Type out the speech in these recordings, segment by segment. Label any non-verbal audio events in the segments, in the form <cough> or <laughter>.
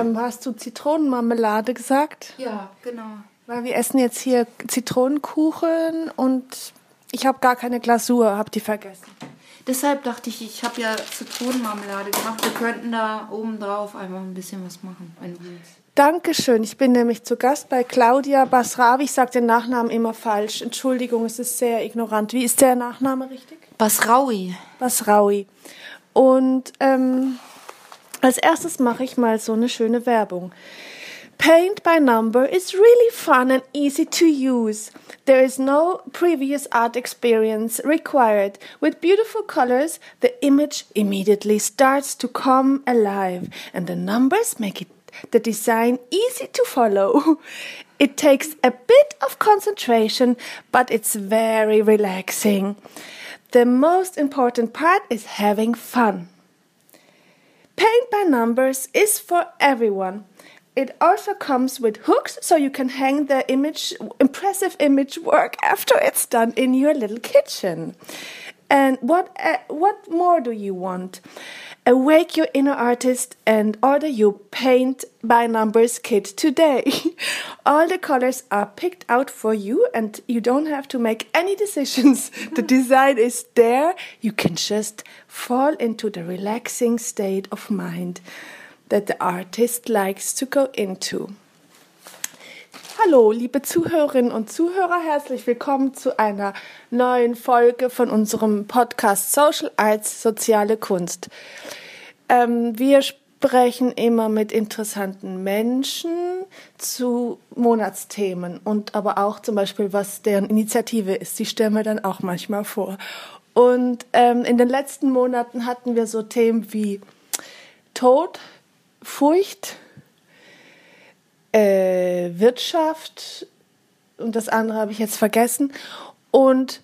Ähm, hast du Zitronenmarmelade gesagt? Ja, genau. Weil wir essen jetzt hier Zitronenkuchen und ich habe gar keine Glasur, habe die vergessen. Deshalb dachte ich, ich habe ja Zitronenmarmelade gemacht. Wir könnten da oben drauf einfach ein bisschen was machen, wenn du willst. Dankeschön. Ich bin nämlich zu Gast bei Claudia Basravi. Ich sage den Nachnamen immer falsch. Entschuldigung, es ist sehr ignorant. Wie ist der Nachname richtig? Basraui. Basraui. Und ähm, als erstes mache ich mal so eine schöne Werbung. Paint by number is really fun and easy to use. There is no previous art experience required. With beautiful colors, the image immediately starts to come alive, and the numbers make it the design easy to follow. <laughs> It takes a bit of concentration, but it's very relaxing. The most important part is having fun. Paint by numbers is for everyone. It also comes with hooks so you can hang the image impressive image work <laughs> after it's done in your little kitchen. And what uh, what more do you want? Awake your inner artist and order your paint by numbers kit today. <laughs> All the colors are picked out for you and you don't have to make any decisions. <laughs> The design is there. You can just fall into the relaxing state of mind that the artist likes to go into. Hallo, liebe Zuhörerinnen und Zuhörer, herzlich willkommen zu einer neuen Folge von unserem Podcast Social Arts Soziale Kunst. Ähm, wir sprechen immer mit interessanten Menschen zu Monatsthemen und aber auch zum Beispiel, was deren Initiative ist. Die stellen wir dann auch manchmal vor. Und ähm, in den letzten Monaten hatten wir so Themen wie Tod, Furcht, äh, Wirtschaft und das andere habe ich jetzt vergessen. Und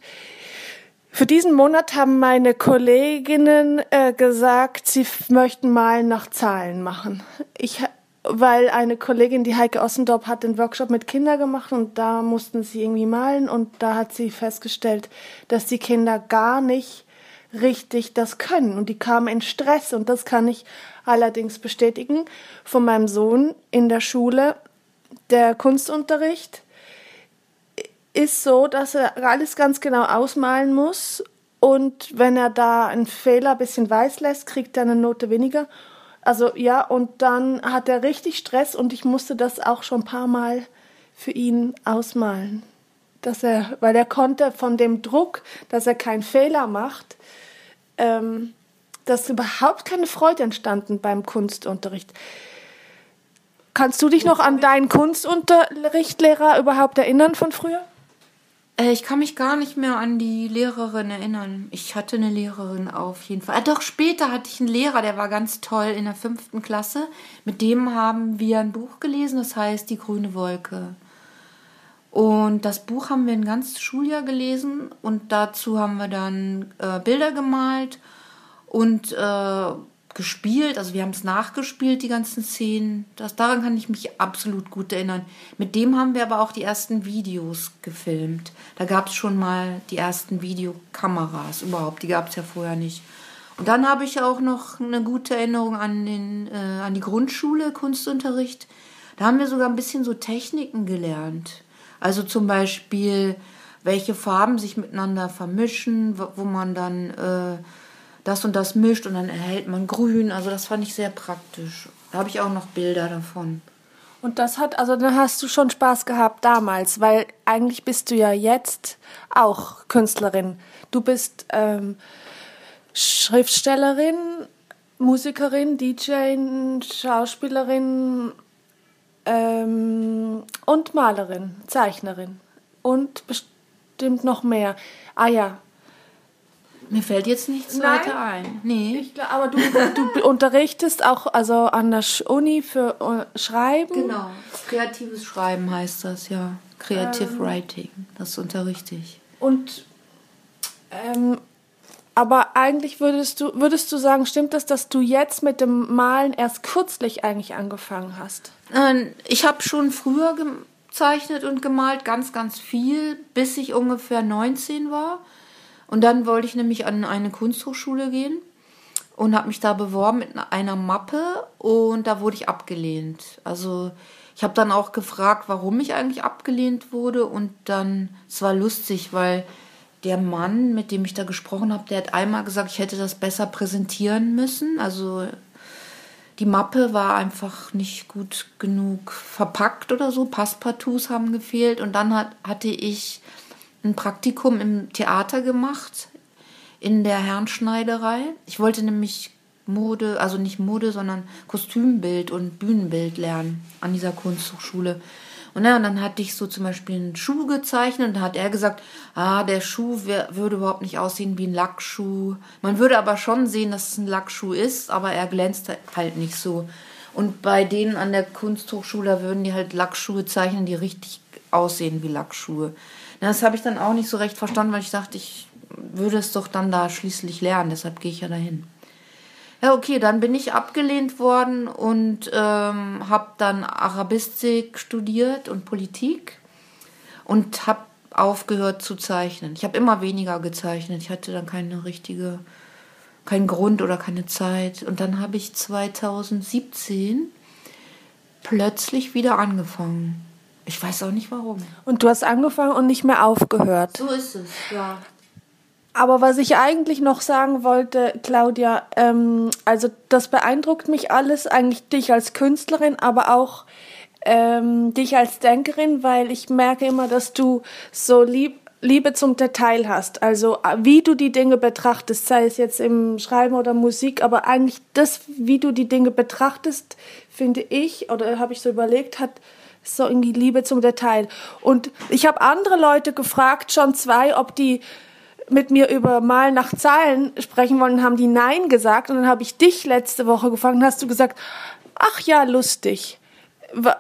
für diesen Monat haben meine Kolleginnen äh, gesagt, sie möchten mal nach Zahlen machen. Ich, weil eine Kollegin, die Heike Ossendorp, hat den Workshop mit Kindern gemacht und da mussten sie irgendwie malen und da hat sie festgestellt, dass die Kinder gar nicht richtig das können und die kamen in Stress und das kann ich allerdings bestätigen von meinem Sohn in der Schule. Der Kunstunterricht ist so, dass er alles ganz genau ausmalen muss und wenn er da einen Fehler ein bisschen weiß lässt, kriegt er eine Note weniger. Also ja, und dann hat er richtig Stress und ich musste das auch schon ein paar Mal für ihn ausmalen. Dass er, weil er konnte von dem Druck, dass er keinen Fehler macht, ähm, dass überhaupt keine Freude entstanden beim Kunstunterricht. Kannst du dich noch an deinen Kunstunterrichtlehrer überhaupt erinnern von früher? Äh, ich kann mich gar nicht mehr an die Lehrerin erinnern. Ich hatte eine Lehrerin auf jeden Fall. Ah, doch, später hatte ich einen Lehrer, der war ganz toll in der fünften Klasse. Mit dem haben wir ein Buch gelesen, das heißt Die grüne Wolke. Und das Buch haben wir ein ganzes Schuljahr gelesen und dazu haben wir dann äh, Bilder gemalt und äh, gespielt. Also wir haben es nachgespielt, die ganzen Szenen. Das, daran kann ich mich absolut gut erinnern. Mit dem haben wir aber auch die ersten Videos gefilmt. Da gab es schon mal die ersten Videokameras überhaupt. Die gab es ja vorher nicht. Und dann habe ich auch noch eine gute Erinnerung an, den, äh, an die Grundschule, Kunstunterricht. Da haben wir sogar ein bisschen so Techniken gelernt. Also zum Beispiel, welche Farben sich miteinander vermischen, wo, man dann äh, das und das mischt und dann erhält man grün. Also das fand ich sehr praktisch. Da habe ich auch noch Bilder davon. Und das hat, also dann hast du schon Spaß gehabt damals, weil eigentlich bist du ja jetzt auch Künstlerin. Du bist ähm, Schriftstellerin, Musikerin, DJ, Schauspielerin ähm, und Malerin, Zeichnerin und bestimmt noch mehr. Ah ja, Mir fällt jetzt nichts Nein? weiter ein. Nee. Ich glaub, aber du, du unterrichtest auch also an der Uni für äh, Schreiben. Genau. Kreatives Schreiben heißt das, ja. Creative Writing. Das unterrichte ich. Und ähm, aber eigentlich würdest du würdest du sagen, stimmt es, dass du jetzt mit dem Malen erst kürzlich eigentlich angefangen hast? Ähm, Ich habe schon früher gezeichnet und gemalt, ganz, ganz viel, bis ich ungefähr 19 war. Und dann wollte ich nämlich an eine Kunsthochschule gehen und habe mich da beworben mit einer Mappe und da wurde ich abgelehnt. Also ich habe dann auch gefragt, warum ich eigentlich abgelehnt wurde und dann, es war lustig, weil der Mann, mit dem ich da gesprochen habe, der hat einmal gesagt, ich hätte das besser präsentieren müssen. Also die Mappe war einfach nicht gut genug verpackt oder so. Passpartouts haben gefehlt. Und dann hat, hatte ich ein Praktikum im Theater gemacht, in der Herrenschneiderei. Ich wollte nämlich Mode, also nicht Mode, sondern Kostümbild und Bühnenbild lernen an dieser Kunsthochschule. Und, ja, und dann hatte ich so zum Beispiel einen Schuh gezeichnet und da hat er gesagt, ah, der Schuh wär, würde überhaupt nicht aussehen wie ein Lackschuh. Man würde aber schon sehen, dass es ein Lackschuh ist, aber er glänzt halt nicht so. Und bei denen an der Kunsthochschule würden die halt Lackschuhe zeichnen, die richtig aussehen wie Lackschuhe. Na, Das habe ich dann auch nicht so recht verstanden, weil ich dachte, ich würde es doch dann da schließlich lernen, deshalb gehe ich ja dahin. Ja, okay, dann bin ich abgelehnt worden und ähm, habe dann Arabistik studiert und Politik und habe aufgehört zu zeichnen. Ich habe immer weniger gezeichnet. Ich hatte dann keine richtige, keinen Grund oder keine Zeit. Und dann habe ich 2017 plötzlich wieder angefangen. Ich weiß auch nicht warum. Und du hast angefangen und nicht mehr aufgehört. So ist es, ja. Aber was ich eigentlich noch sagen wollte, Claudia, ähm, also das beeindruckt mich alles, eigentlich dich als Künstlerin, aber auch ähm, dich als Denkerin, weil ich merke immer, dass du so lieb, Liebe zum Detail hast. Also äh, wie du die Dinge betrachtest, sei es jetzt im Schreiben oder Musik, aber eigentlich das, wie du die Dinge betrachtest, finde ich, oder habe ich so überlegt, hat so irgendwie Liebe zum Detail. Und ich habe andere Leute gefragt, schon zwei, ob die mit mir über Mal nach Zahlen sprechen wollen, haben die Nein gesagt. Und dann habe ich dich letzte Woche gefragt und hast du gesagt, ach ja, lustig.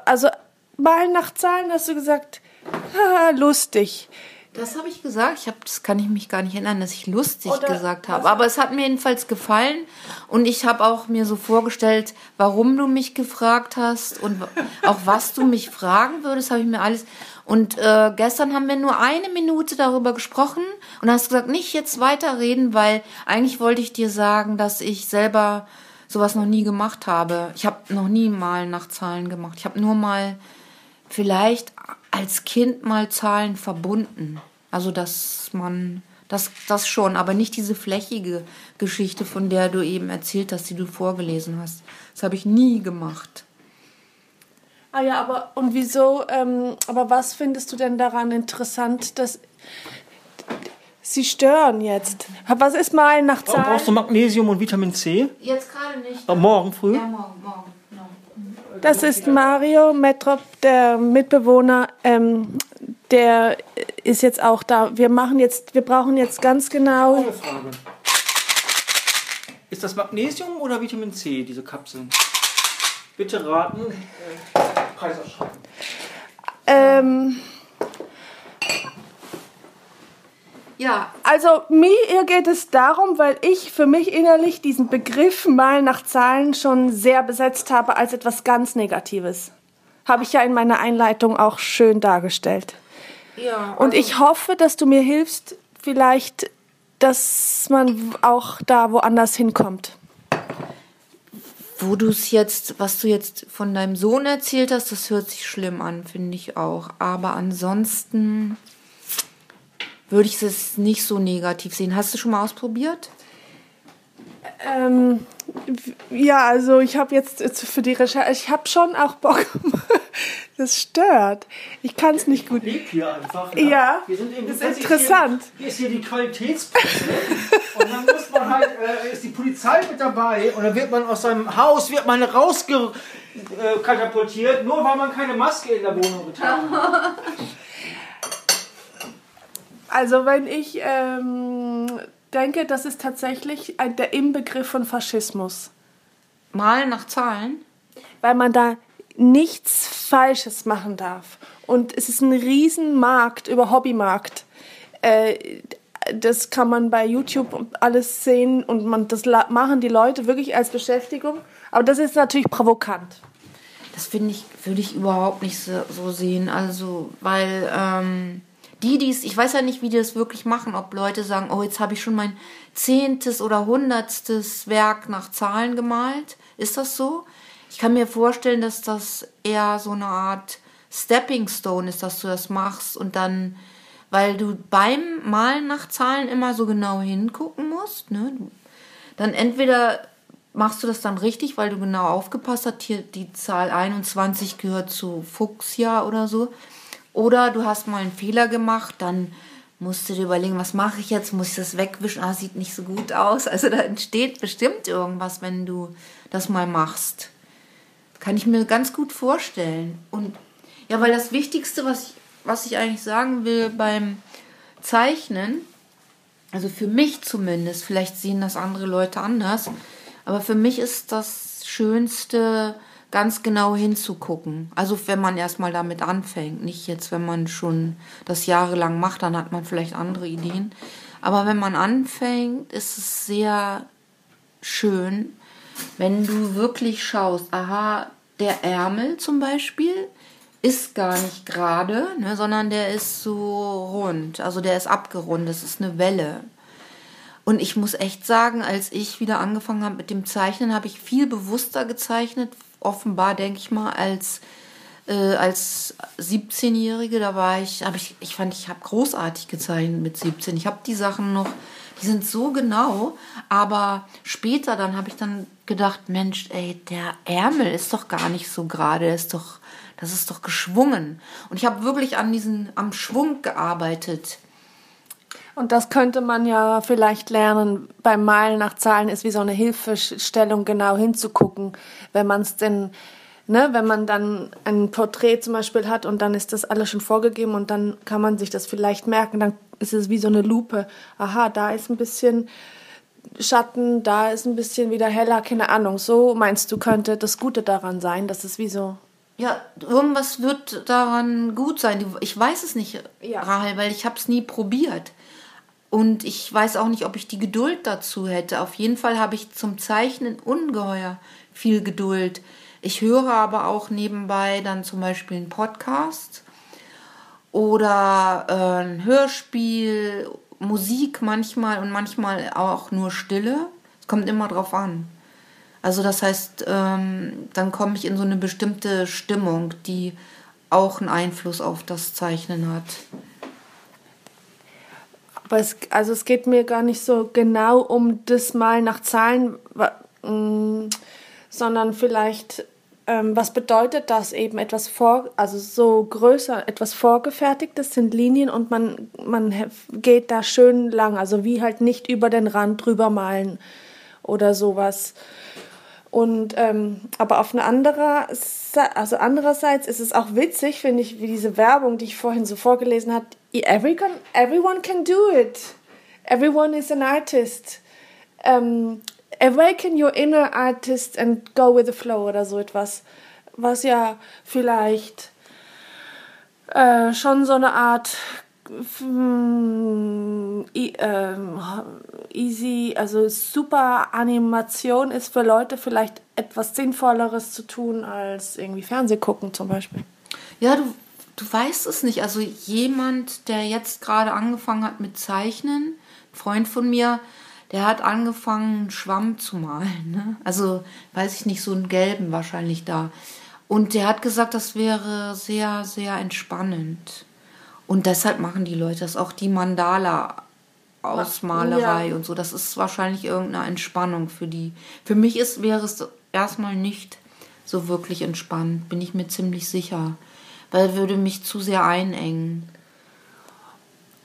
Also Mal nach Zahlen hast du gesagt, <laughs> haha, lustig. Das habe ich gesagt. Ich hab, das kann ich mich gar nicht erinnern, dass ich lustig Oder gesagt habe. Aber es hat mir jedenfalls gefallen. Und ich habe auch mir so vorgestellt, warum du mich gefragt hast und <laughs> auch was du mich fragen würdest, habe ich mir alles. Und äh, gestern haben wir nur eine Minute darüber gesprochen und hast gesagt, nicht jetzt weiterreden, weil eigentlich wollte ich dir sagen, dass ich selber sowas noch nie gemacht habe. Ich habe noch nie mal nach Zahlen gemacht. Ich habe nur mal vielleicht als Kind mal Zahlen verbunden. Also dass man das, das schon, aber nicht diese flächige Geschichte, von der du eben erzählt hast, die du vorgelesen hast. Das habe ich nie gemacht. Ah ja, aber und wieso, ähm, aber was findest du denn daran interessant, dass sie stören jetzt? Was ist Mal nach Warum brauchst du Zahlen? Magnesium und Vitamin C? Jetzt gerade nicht. Äh, morgen früh? Ja, morgen, morgen. Das ist Mario Metrop, der Mitbewohner, ähm, der ist jetzt auch da. Wir machen jetzt, wir brauchen jetzt ganz genau. Ist das Magnesium oder Vitamin C, diese Kapseln? Bitte raten. Äh, Preisausschreiben. Ähm, Ja, Also mir geht es darum, weil ich für mich innerlich diesen Begriff mal nach Zahlen schon sehr besetzt habe als etwas ganz Negatives. Habe ich ja in meiner Einleitung auch schön dargestellt. ja. Und ich hoffe, dass du mir hilfst, vielleicht, dass man auch da woanders hinkommt. Wo du es jetzt, was du jetzt von deinem Sohn erzählt hast, das hört sich schlimm an, finde ich auch. Aber ansonsten würde ich es nicht so negativ sehen. Hast du schon mal ausprobiert? Ähm, ja, also ich habe jetzt jetzt für die Recherche, ich habe schon auch Bock. <laughs> Das stört. Ich kann es nicht gut. Liegt hier einfach. Ja, Wir sind eben, das ist interessant. Hier, hier ist hier die Qualitätspresse. und dann muss man halt, äh, ist die Polizei mit dabei und dann wird man aus seinem Haus, wird man rausge äh, katapultiert, nur weil man keine Maske in der Wohnung getragen hat. <laughs> Also wenn ich ähm, denke, das ist tatsächlich ein, der Inbegriff von Faschismus. Malen nach Zahlen? Weil man da nichts Falsches machen darf. Und es ist ein Riesenmarkt über Hobbymarkt. Äh, das kann man bei YouTube alles sehen und man, das machen die Leute wirklich als Beschäftigung. Aber das ist natürlich provokant. Das finde ich, würde ich überhaupt nicht so, so sehen. Also, weil ähm, die, die es, ich weiß ja nicht, wie die das wirklich machen, ob Leute sagen, oh, jetzt habe ich schon mein zehntes oder hundertstes Werk nach Zahlen gemalt. Ist das so? Ich kann mir vorstellen, dass das eher so eine Art Stepping Stone ist, dass du das machst und dann, weil du beim Malen nach Zahlen immer so genau hingucken musst, ne? Dann entweder machst du das dann richtig, weil du genau aufgepasst hast, hier die Zahl 21 gehört zu Fuchsia oder so. Oder du hast mal einen Fehler gemacht, dann musst du dir überlegen, was mache ich jetzt? Muss ich das wegwischen? Ah, sieht nicht so gut aus. Also da entsteht bestimmt irgendwas, wenn du das mal machst. Kann ich mir ganz gut vorstellen. Und ja, weil das Wichtigste, was ich, was ich eigentlich sagen will beim Zeichnen, also für mich zumindest, vielleicht sehen das andere Leute anders, aber für mich ist das Schönste, ganz genau hinzugucken. Also wenn man erstmal damit anfängt, nicht jetzt, wenn man schon das jahrelang macht, dann hat man vielleicht andere Ideen. Aber wenn man anfängt, ist es sehr schön, wenn du wirklich schaust, aha, der Ärmel zum Beispiel ist gar nicht gerade, ne, sondern der ist so rund, also der ist abgerundet, das ist eine Welle. Und ich muss echt sagen, als ich wieder angefangen habe mit dem Zeichnen, habe ich viel bewusster gezeichnet, offenbar denke ich mal, als äh, als 17-Jährige. Da war ich, habe ich, ich fand, ich habe großartig gezeichnet mit 17. Ich habe die Sachen noch, die sind so genau, aber später dann habe ich dann gedacht, Mensch, ey, der Ärmel ist doch gar nicht so gerade, ist doch, das ist doch geschwungen. Und ich habe wirklich an diesen, am Schwung gearbeitet. Und das könnte man ja vielleicht lernen. Beim Malen nach Zahlen ist wie so eine Hilfestellung, genau hinzugucken, wenn man es denn, ne, wenn man dann ein Porträt zum Beispiel hat und dann ist das alles schon vorgegeben und dann kann man sich das vielleicht merken, dann ist es wie so eine Lupe. Aha, da ist ein bisschen Schatten, da ist ein bisschen wieder heller, keine Ahnung. So meinst du, könnte das Gute daran sein, dass es wie so ja, irgendwas wird daran gut sein. Ich weiß es nicht, ja. Rahel, weil ich habe es nie probiert. Und ich weiß auch nicht, ob ich die Geduld dazu hätte. Auf jeden Fall habe ich zum Zeichnen ungeheuer viel Geduld. Ich höre aber auch nebenbei dann zum Beispiel einen Podcast oder äh, ein Hörspiel, Musik manchmal und manchmal auch nur Stille. Es kommt immer drauf an. Also das heißt, ähm, dann komme ich in so eine bestimmte Stimmung, die auch einen Einfluss auf das Zeichnen hat. Aber es, also es geht mir gar nicht so genau um das Mal nach Zahlen, mm, sondern vielleicht, ähm, was bedeutet das eben etwas vor, also so größer, etwas vorgefertigtes sind Linien und man, man geht da schön lang, also wie halt nicht über den Rand drüber malen oder sowas. Und ähm, aber auf eine andere, also andererseits ist es auch witzig, finde ich, wie diese Werbung, die ich vorhin so vorgelesen habe. Everyone, everyone can do it. Everyone is an artist. Um, awaken your inner artist and go with the flow oder so etwas, was ja vielleicht äh, schon so eine Art ähm, easy, also super Animation ist für Leute vielleicht etwas Sinnvolleres zu tun als irgendwie Fernseh gucken zum Beispiel. Ja, du, du weißt es nicht. Also jemand, der jetzt gerade angefangen hat mit Zeichnen, ein Freund von mir, der hat angefangen, Schwamm zu malen. Ne? Also, weiß ich nicht, so einen gelben wahrscheinlich da. Und der hat gesagt, das wäre sehr, sehr entspannend. Und deshalb machen die Leute das, auch die Mandala-Ausmalerei ja. und so. Das ist wahrscheinlich irgendeine Entspannung für die. Für mich ist, wäre es erstmal nicht so wirklich entspannt, bin ich mir ziemlich sicher. Weil würde mich zu sehr einengen.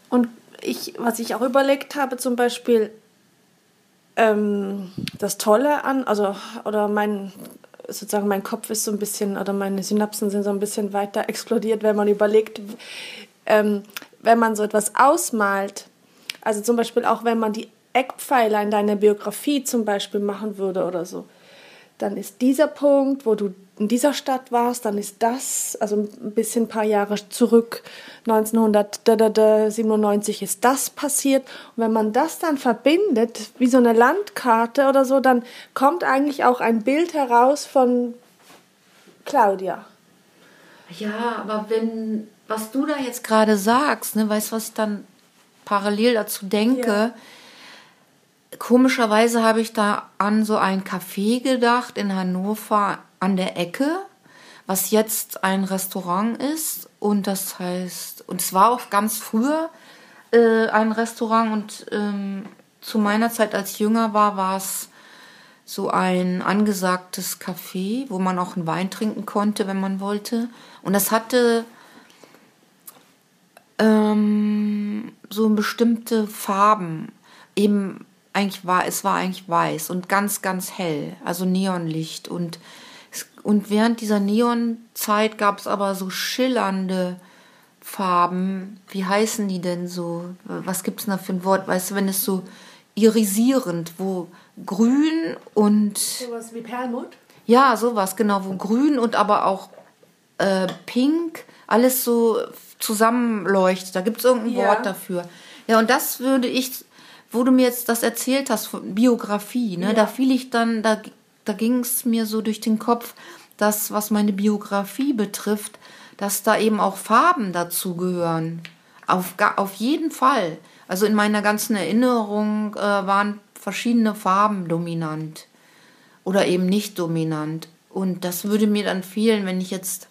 Und ich, was ich auch überlegt habe, zum Beispiel, ähm, das Tolle an, also, oder mein, sozusagen mein Kopf ist so ein bisschen, oder meine Synapsen sind so ein bisschen weiter explodiert, wenn man überlegt, ähm, wenn man so etwas ausmalt, also zum Beispiel auch wenn man die Eckpfeiler in deiner Biografie zum Beispiel machen würde oder so, dann ist dieser Punkt, wo du in dieser Stadt warst, dann ist das, also ein bisschen ein paar Jahre zurück, 1997 ist das passiert. Und wenn man das dann verbindet, wie so eine Landkarte oder so, dann kommt eigentlich auch ein Bild heraus von Claudia. Ja, aber wenn, was du da jetzt gerade sagst, ne, weißt du, was ich dann parallel dazu denke? Ja. Komischerweise habe ich da an so ein Café gedacht in Hannover an der Ecke, was jetzt ein Restaurant ist. Und das heißt, und es war auch ganz früher äh, ein Restaurant und ähm, zu meiner Zeit, als ich jünger war, war es so ein angesagtes Café, wo man auch einen Wein trinken konnte, wenn man wollte. Und das hatte ähm, so bestimmte Farben. Eben eigentlich war, es war eigentlich weiß und ganz, ganz hell, also Neonlicht. Und, und während dieser Neonzeit gab es aber so schillernde Farben. Wie heißen die denn so? Was gibt es denn da für ein Wort? Weißt du, wenn es so irisierend, wo grün und Sowas wie Perlmutt? ja, sowas, genau, wo grün und aber auch äh, pink alles so zusammenleuchtet. Da gibt es irgendein Ja. Wort dafür. Ja, und das würde ich, wo du mir jetzt das erzählt hast, von Biografie, ne, da fiel ich dann, da, da ging es mir so durch den Kopf, dass, was meine Biografie betrifft, dass da eben auch Farben dazu gehören. Auf, auf jeden Fall. Also in meiner ganzen Erinnerung äh, waren verschiedene Farben dominant oder eben nicht dominant. Und das würde mir dann fehlen, wenn ich jetzt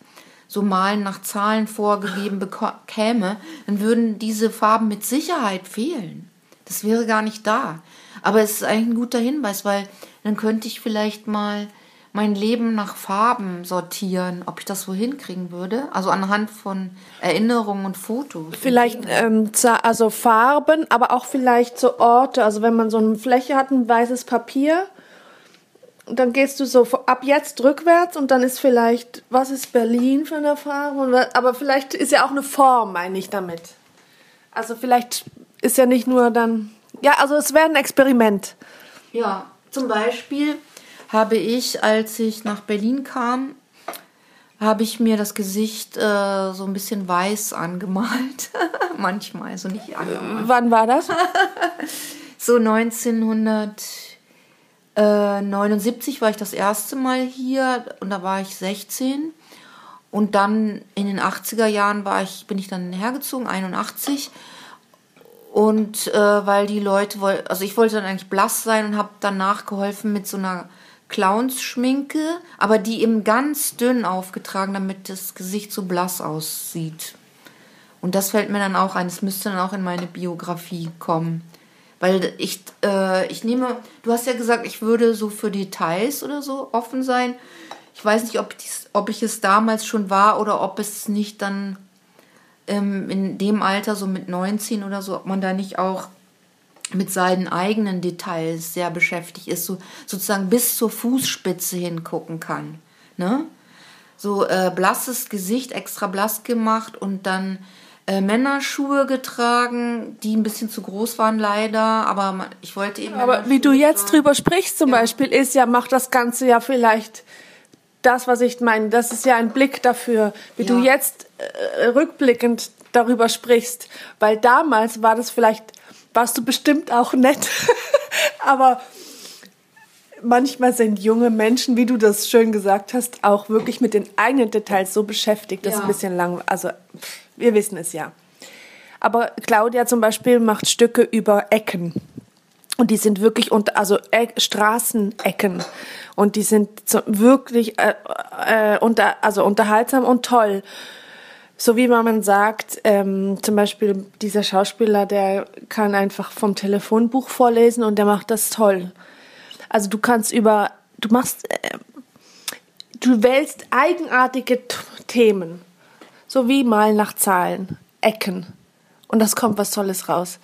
so Malen nach Zahlen vorgegeben bekäme, dann würden diese Farben mit Sicherheit fehlen. Das wäre gar nicht da. Aber es ist eigentlich ein guter Hinweis, weil dann könnte ich vielleicht mal mein Leben nach Farben sortieren, ob ich das so hinkriegen würde. Also anhand von Erinnerungen und Fotos. Vielleicht ähm, also Farben, aber auch vielleicht so Orte. Also wenn man so eine Fläche hat, ein weißes Papier, und dann gehst du so ab jetzt rückwärts und dann ist vielleicht, was ist Berlin für eine wa- Aber vielleicht ist ja auch eine Form, meine ich damit. Also vielleicht ist ja nicht nur dann. Ja, also es wäre ein Experiment. Ja, zum Beispiel habe ich, als ich nach Berlin kam, habe ich mir das Gesicht äh, so ein bisschen weiß angemalt. <laughs> Manchmal, also nicht angemalt. Wann war das? <laughs> So 1979 war ich das erste Mal hier und da war ich 16. Und dann in den 80er Jahren war ich, bin ich dann hergezogen, 81. Und äh, weil die Leute wollten, also ich wollte dann eigentlich blass sein und habe dann nachgeholfen mit so einer Clownsschminke, aber die eben ganz dünn aufgetragen, damit das Gesicht so blass aussieht. Und das fällt mir dann auch ein, es müsste dann auch in meine Biografie kommen. Weil ich, äh, ich nehme, du hast ja gesagt, ich würde so für Details oder so offen sein. Ich weiß nicht, ob, dies, ob ich es damals schon war oder ob es nicht dann ähm, in dem Alter, so mit 19 oder so, ob man da nicht auch mit seinen eigenen Details sehr beschäftigt ist, so sozusagen bis zur Fußspitze hingucken kann. Ne? So äh, blasses Gesicht, extra blass gemacht und dann äh, Männerschuhe getragen, die ein bisschen zu groß waren leider, aber man, ich wollte eben. Aber wie du jetzt drüber sprichst zum Beispiel, ist ja, macht das Ganze ja vielleicht das, was ich meine. Das ist ja ein Blick dafür, wie Ja. du jetzt äh, rückblickend darüber sprichst. Weil damals war das vielleicht, warst du bestimmt auch nett, <laughs> aber manchmal sind junge Menschen, wie du das schön gesagt hast, auch wirklich mit den eigenen Details so beschäftigt, das ist Ja. ein bisschen lang. Also, wir wissen es ja. Aber Claudia zum Beispiel macht Stücke über Ecken. Und die sind wirklich unter, also Eck, Straßenecken. Und die sind so wirklich äh, äh, unter, also unterhaltsam und toll. So wie man sagt, ähm, zum Beispiel dieser Schauspieler, der kann einfach vom Telefonbuch vorlesen und der macht das toll. Also du kannst über, du machst, äh, du wählst eigenartige T Themen. So wie mal nach Zahlen, Ecken. Und das kommt was Tolles raus.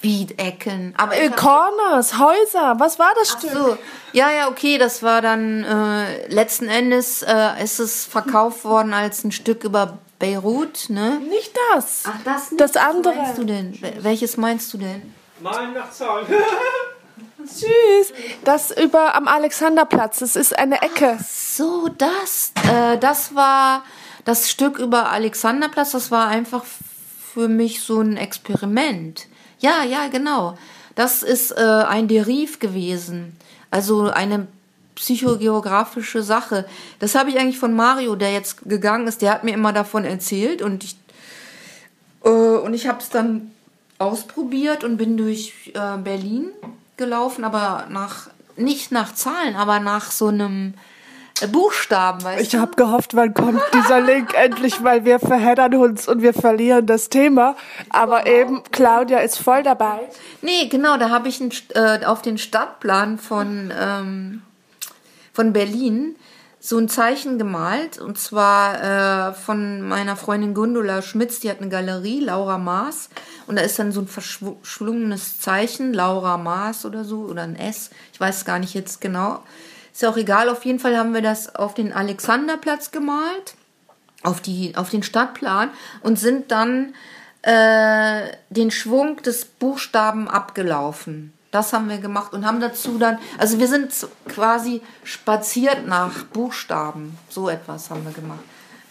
Wie Ecken. Aber Äh, Corners, Häuser, was war das Ach Stück? so, ja, ja, okay, das war dann äh, letzten Endes äh, ist es verkauft worden als ein Stück über Beirut, ne? Nicht das. das Das andere. Was meinst du denn? Wel- Welches meinst du denn? Malen nach Zahlen. <laughs> Süß. Das über am Alexanderplatz. Das ist eine Ecke. So, das, äh, das war das Stück über Alexanderplatz. Das war einfach für mich so ein Experiment. Ja, ja, genau. Das ist äh, ein Deriv gewesen. Also eine psychogeografische Sache. Das habe ich eigentlich von Mario, der jetzt gegangen ist. Der hat mir immer davon erzählt und ich äh, und ich habe es dann ausprobiert und bin durch äh, Berlin gelaufen, aber nach nicht nach Zahlen, aber nach so einem Buchstaben, weißt Ich du? habe gehofft, wann kommt dieser Link <laughs> endlich, weil wir verheddern uns und wir verlieren das Thema. Aber eben, Claudia ist voll dabei. Nee, genau, da habe ich ein, äh, auf den Stadtplan von, ähm, von Berlin so ein Zeichen gemalt. Und zwar äh, von meiner Freundin Gundula Schmitz, die hat eine Galerie, Laura Maas. Und da ist dann so ein verschlungenes Zeichen, Laura Maas oder so, oder ein S. Ich weiß gar nicht jetzt genau. Ist ja auch egal, auf jeden Fall haben wir das auf den Alexanderplatz gemalt, auf, die, auf den Stadtplan und sind dann äh, den Schwung des Buchstaben abgelaufen. Das haben wir gemacht und haben dazu dann, also wir sind quasi spaziert nach Buchstaben. So etwas haben wir gemacht.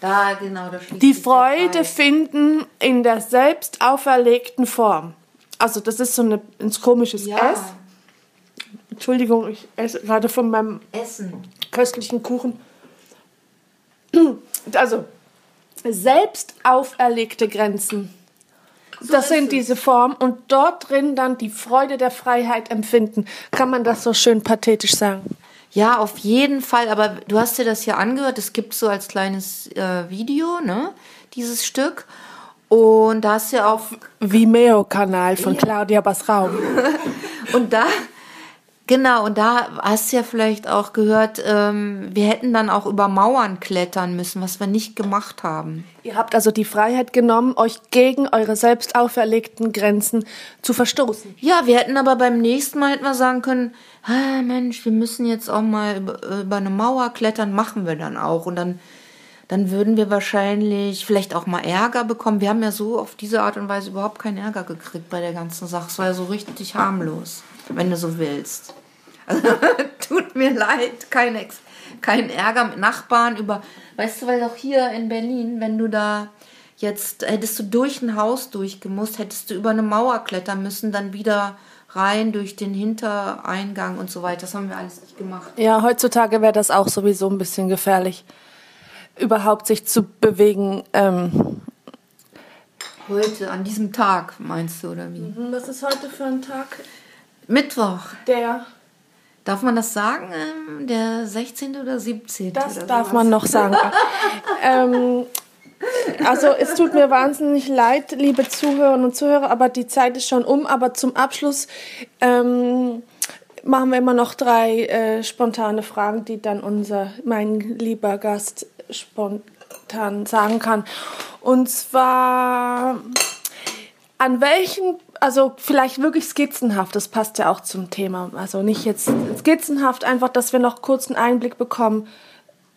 Da, genau, da Die Freude finden in der selbst auferlegten Form. Also das ist so eine, ein komisches Ja, S. Entschuldigung, ich esse gerade von meinem Essen. köstlichen Kuchen. <clears throat> Also, selbst auferlegte Grenzen. das sind diese Formen und dort drin dann die Freude der Freiheit empfinden. Kann man das so schön pathetisch sagen? Ja, auf jeden Fall. Aber du hast dir das ja angehört. Es gibt so als kleines äh, Video, ne? Dieses Stück. Und da hast du ja auch. Vimeo-Kanal von Claudia Basraum. <laughs> Und da. Genau, und da hast du ja vielleicht auch gehört, ähm, wir hätten dann auch über Mauern klettern müssen, was wir nicht gemacht haben. Ihr habt also die Freiheit genommen, euch gegen eure selbst auferlegten Grenzen zu verstoßen. Ja, wir hätten aber beim nächsten Mal hätten wir sagen können, ah, Mensch, wir müssen jetzt auch mal über, über eine Mauer klettern, machen wir dann auch. Und dann, dann würden wir wahrscheinlich vielleicht auch mal Ärger bekommen. Wir haben ja so auf diese Art und Weise überhaupt keinen Ärger gekriegt bei der ganzen Sache. Es war ja so richtig harmlos, wenn du so willst. Also, <laughs> tut mir leid, kein, Ex kein Ärger mit Nachbarn über, weißt du, weil auch hier in Berlin, wenn du da jetzt, hättest du durch ein Haus durchgemusst, hättest du über eine Mauer klettern müssen, dann wieder rein durch den Hintereingang und so weiter. Das haben wir alles nicht gemacht. Ja, heutzutage wäre das auch sowieso ein bisschen gefährlich, überhaupt sich zu bewegen. Ähm. Heute, an diesem Tag, meinst du, oder wie? Was ist heute für ein Tag? Mittwoch. Der. Darf man das sagen? Ähm, Der 16. oder 17. Das oder darf man noch sagen. <laughs> ähm, also es tut mir wahnsinnig leid, liebe Zuhörerinnen und Zuhörer, aber die Zeit ist schon um. Aber zum Abschluss ähm, machen wir immer noch drei äh, spontane Fragen, die dann unser mein lieber Gast spontan sagen kann. Und zwar an welchen, also vielleicht wirklich skizzenhaft, das passt ja auch zum Thema. Also nicht jetzt skizzenhaft, einfach, dass wir noch kurz einen Einblick bekommen,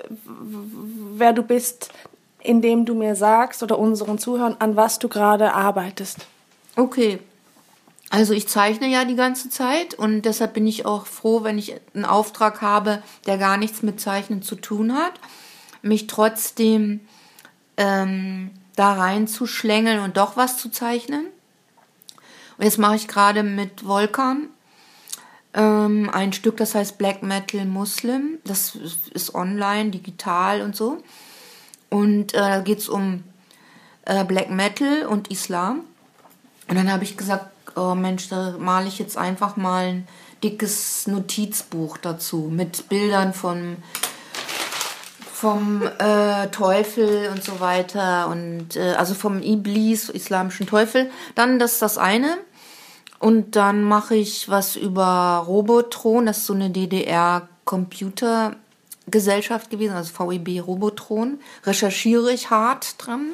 wer du bist, indem du mir sagst oder unseren Zuhörern, an was du gerade arbeitest. Okay. Also ich zeichne ja die ganze Zeit und deshalb bin ich auch froh, wenn ich einen Auftrag habe, der gar nichts mit Zeichnen zu tun hat, mich trotzdem ähm, da reinzuschlängeln und doch was zu zeichnen. Und jetzt mache ich gerade mit Volkan ähm, ein Stück, das heißt Black Metal Muslim. Das ist online, digital und so. Und äh, da geht es um äh, Black Metal und Islam. Und dann habe ich gesagt, oh Mensch, da male ich jetzt einfach mal ein dickes Notizbuch dazu mit Bildern von vom äh, Teufel und so weiter und äh, also vom Iblis, islamischen Teufel. Dann das ist das eine. Und dann mache ich was über Robotron, das ist so eine DDR-Computergesellschaft gewesen, also VEB Robotron. Recherchiere ich hart dran.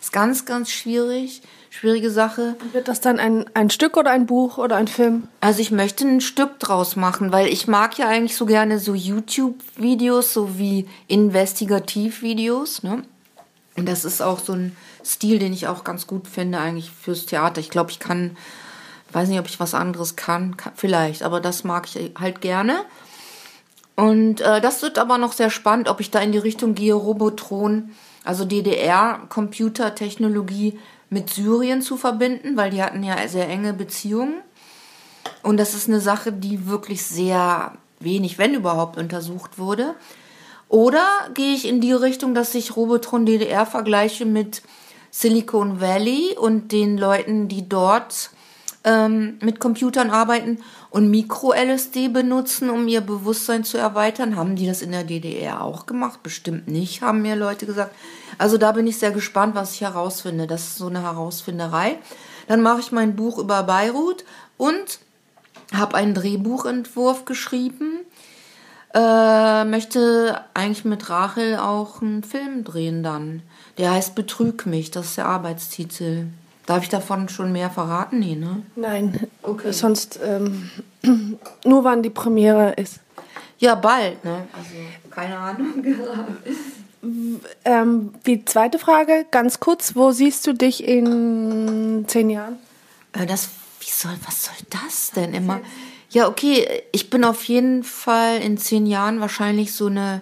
Ist ganz, ganz schwierig. Schwierige Sache. Wird das dann ein, ein Stück oder ein Buch oder ein Film? Also ich möchte ein Stück draus machen, weil ich mag ja eigentlich so gerne so YouTube-Videos, so wie Investigativ-Videos, ne? Und das ist auch so ein Stil, den ich auch ganz gut finde eigentlich fürs Theater. Ich glaube, ich kann weiß nicht, ob ich was anderes kann, kann vielleicht, aber das mag ich halt gerne. Und äh, das wird aber noch sehr spannend, ob ich da in die Richtung gehe, Robotron, also DDR-Computertechnologie mit Syrien zu verbinden, weil die hatten ja sehr enge Beziehungen. Und das ist eine Sache, die wirklich sehr wenig, wenn überhaupt, untersucht wurde. Oder gehe ich in die Richtung, dass ich Robotron DDR vergleiche mit Silicon Valley und den Leuten, die dort ähm, mit Computern arbeiten und Micro-LSD benutzen, um ihr Bewusstsein zu erweitern. Haben die das in der DDR auch gemacht? Bestimmt nicht, haben mir Leute gesagt. Also da bin ich sehr gespannt, was ich herausfinde. Das ist so eine Herausfinderei. Dann mache ich mein Buch über Beirut und habe einen Drehbuchentwurf geschrieben. Äh, möchte eigentlich mit Rachel auch einen Film drehen dann. Der heißt Betrüg mich, das ist der Arbeitstitel. Darf ich davon schon mehr verraten? Nee, ne? Nein, okay. sonst ähm, <clears throat> nur wann die Premiere ist. Ja, bald, ne? Also, keine Ahnung. <laughs> ähm, die zweite Frage, ganz kurz, wo siehst du dich in zehn Jahren? Äh, das, wie soll, was soll das denn immer? Ja, okay, ich bin auf jeden Fall in zehn Jahren wahrscheinlich so eine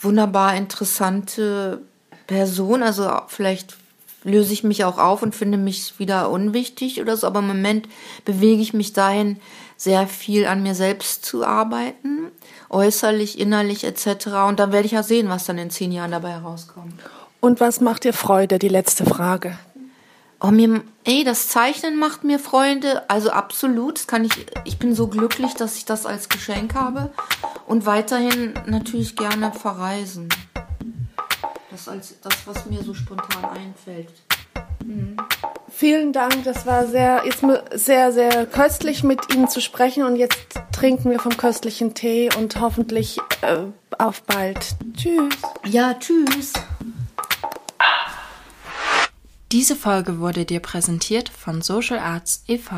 wunderbar interessante Person, also vielleicht löse ich mich auch auf und finde mich wieder unwichtig oder so, aber im Moment bewege ich mich dahin, sehr viel an mir selbst zu arbeiten, äußerlich, innerlich etc. Und dann werde ich ja sehen, was dann in zehn Jahren dabei herauskommt. Und was macht dir Freude? Die letzte Frage. Oh, mir, ey, das Zeichnen macht mir Freunde, also absolut. Das kann ich, ich bin so glücklich, dass ich das als Geschenk habe. Und weiterhin natürlich gerne verreisen. Das als das, was mir so spontan einfällt. Mhm. Vielen Dank, das war sehr, jetzt sehr, sehr köstlich mit Ihnen zu sprechen und jetzt trinken wir vom köstlichen Tee und hoffentlich äh, auf bald. Tschüss. Ja, tschüss. Diese Folge wurde dir präsentiert von Social Arts e.V.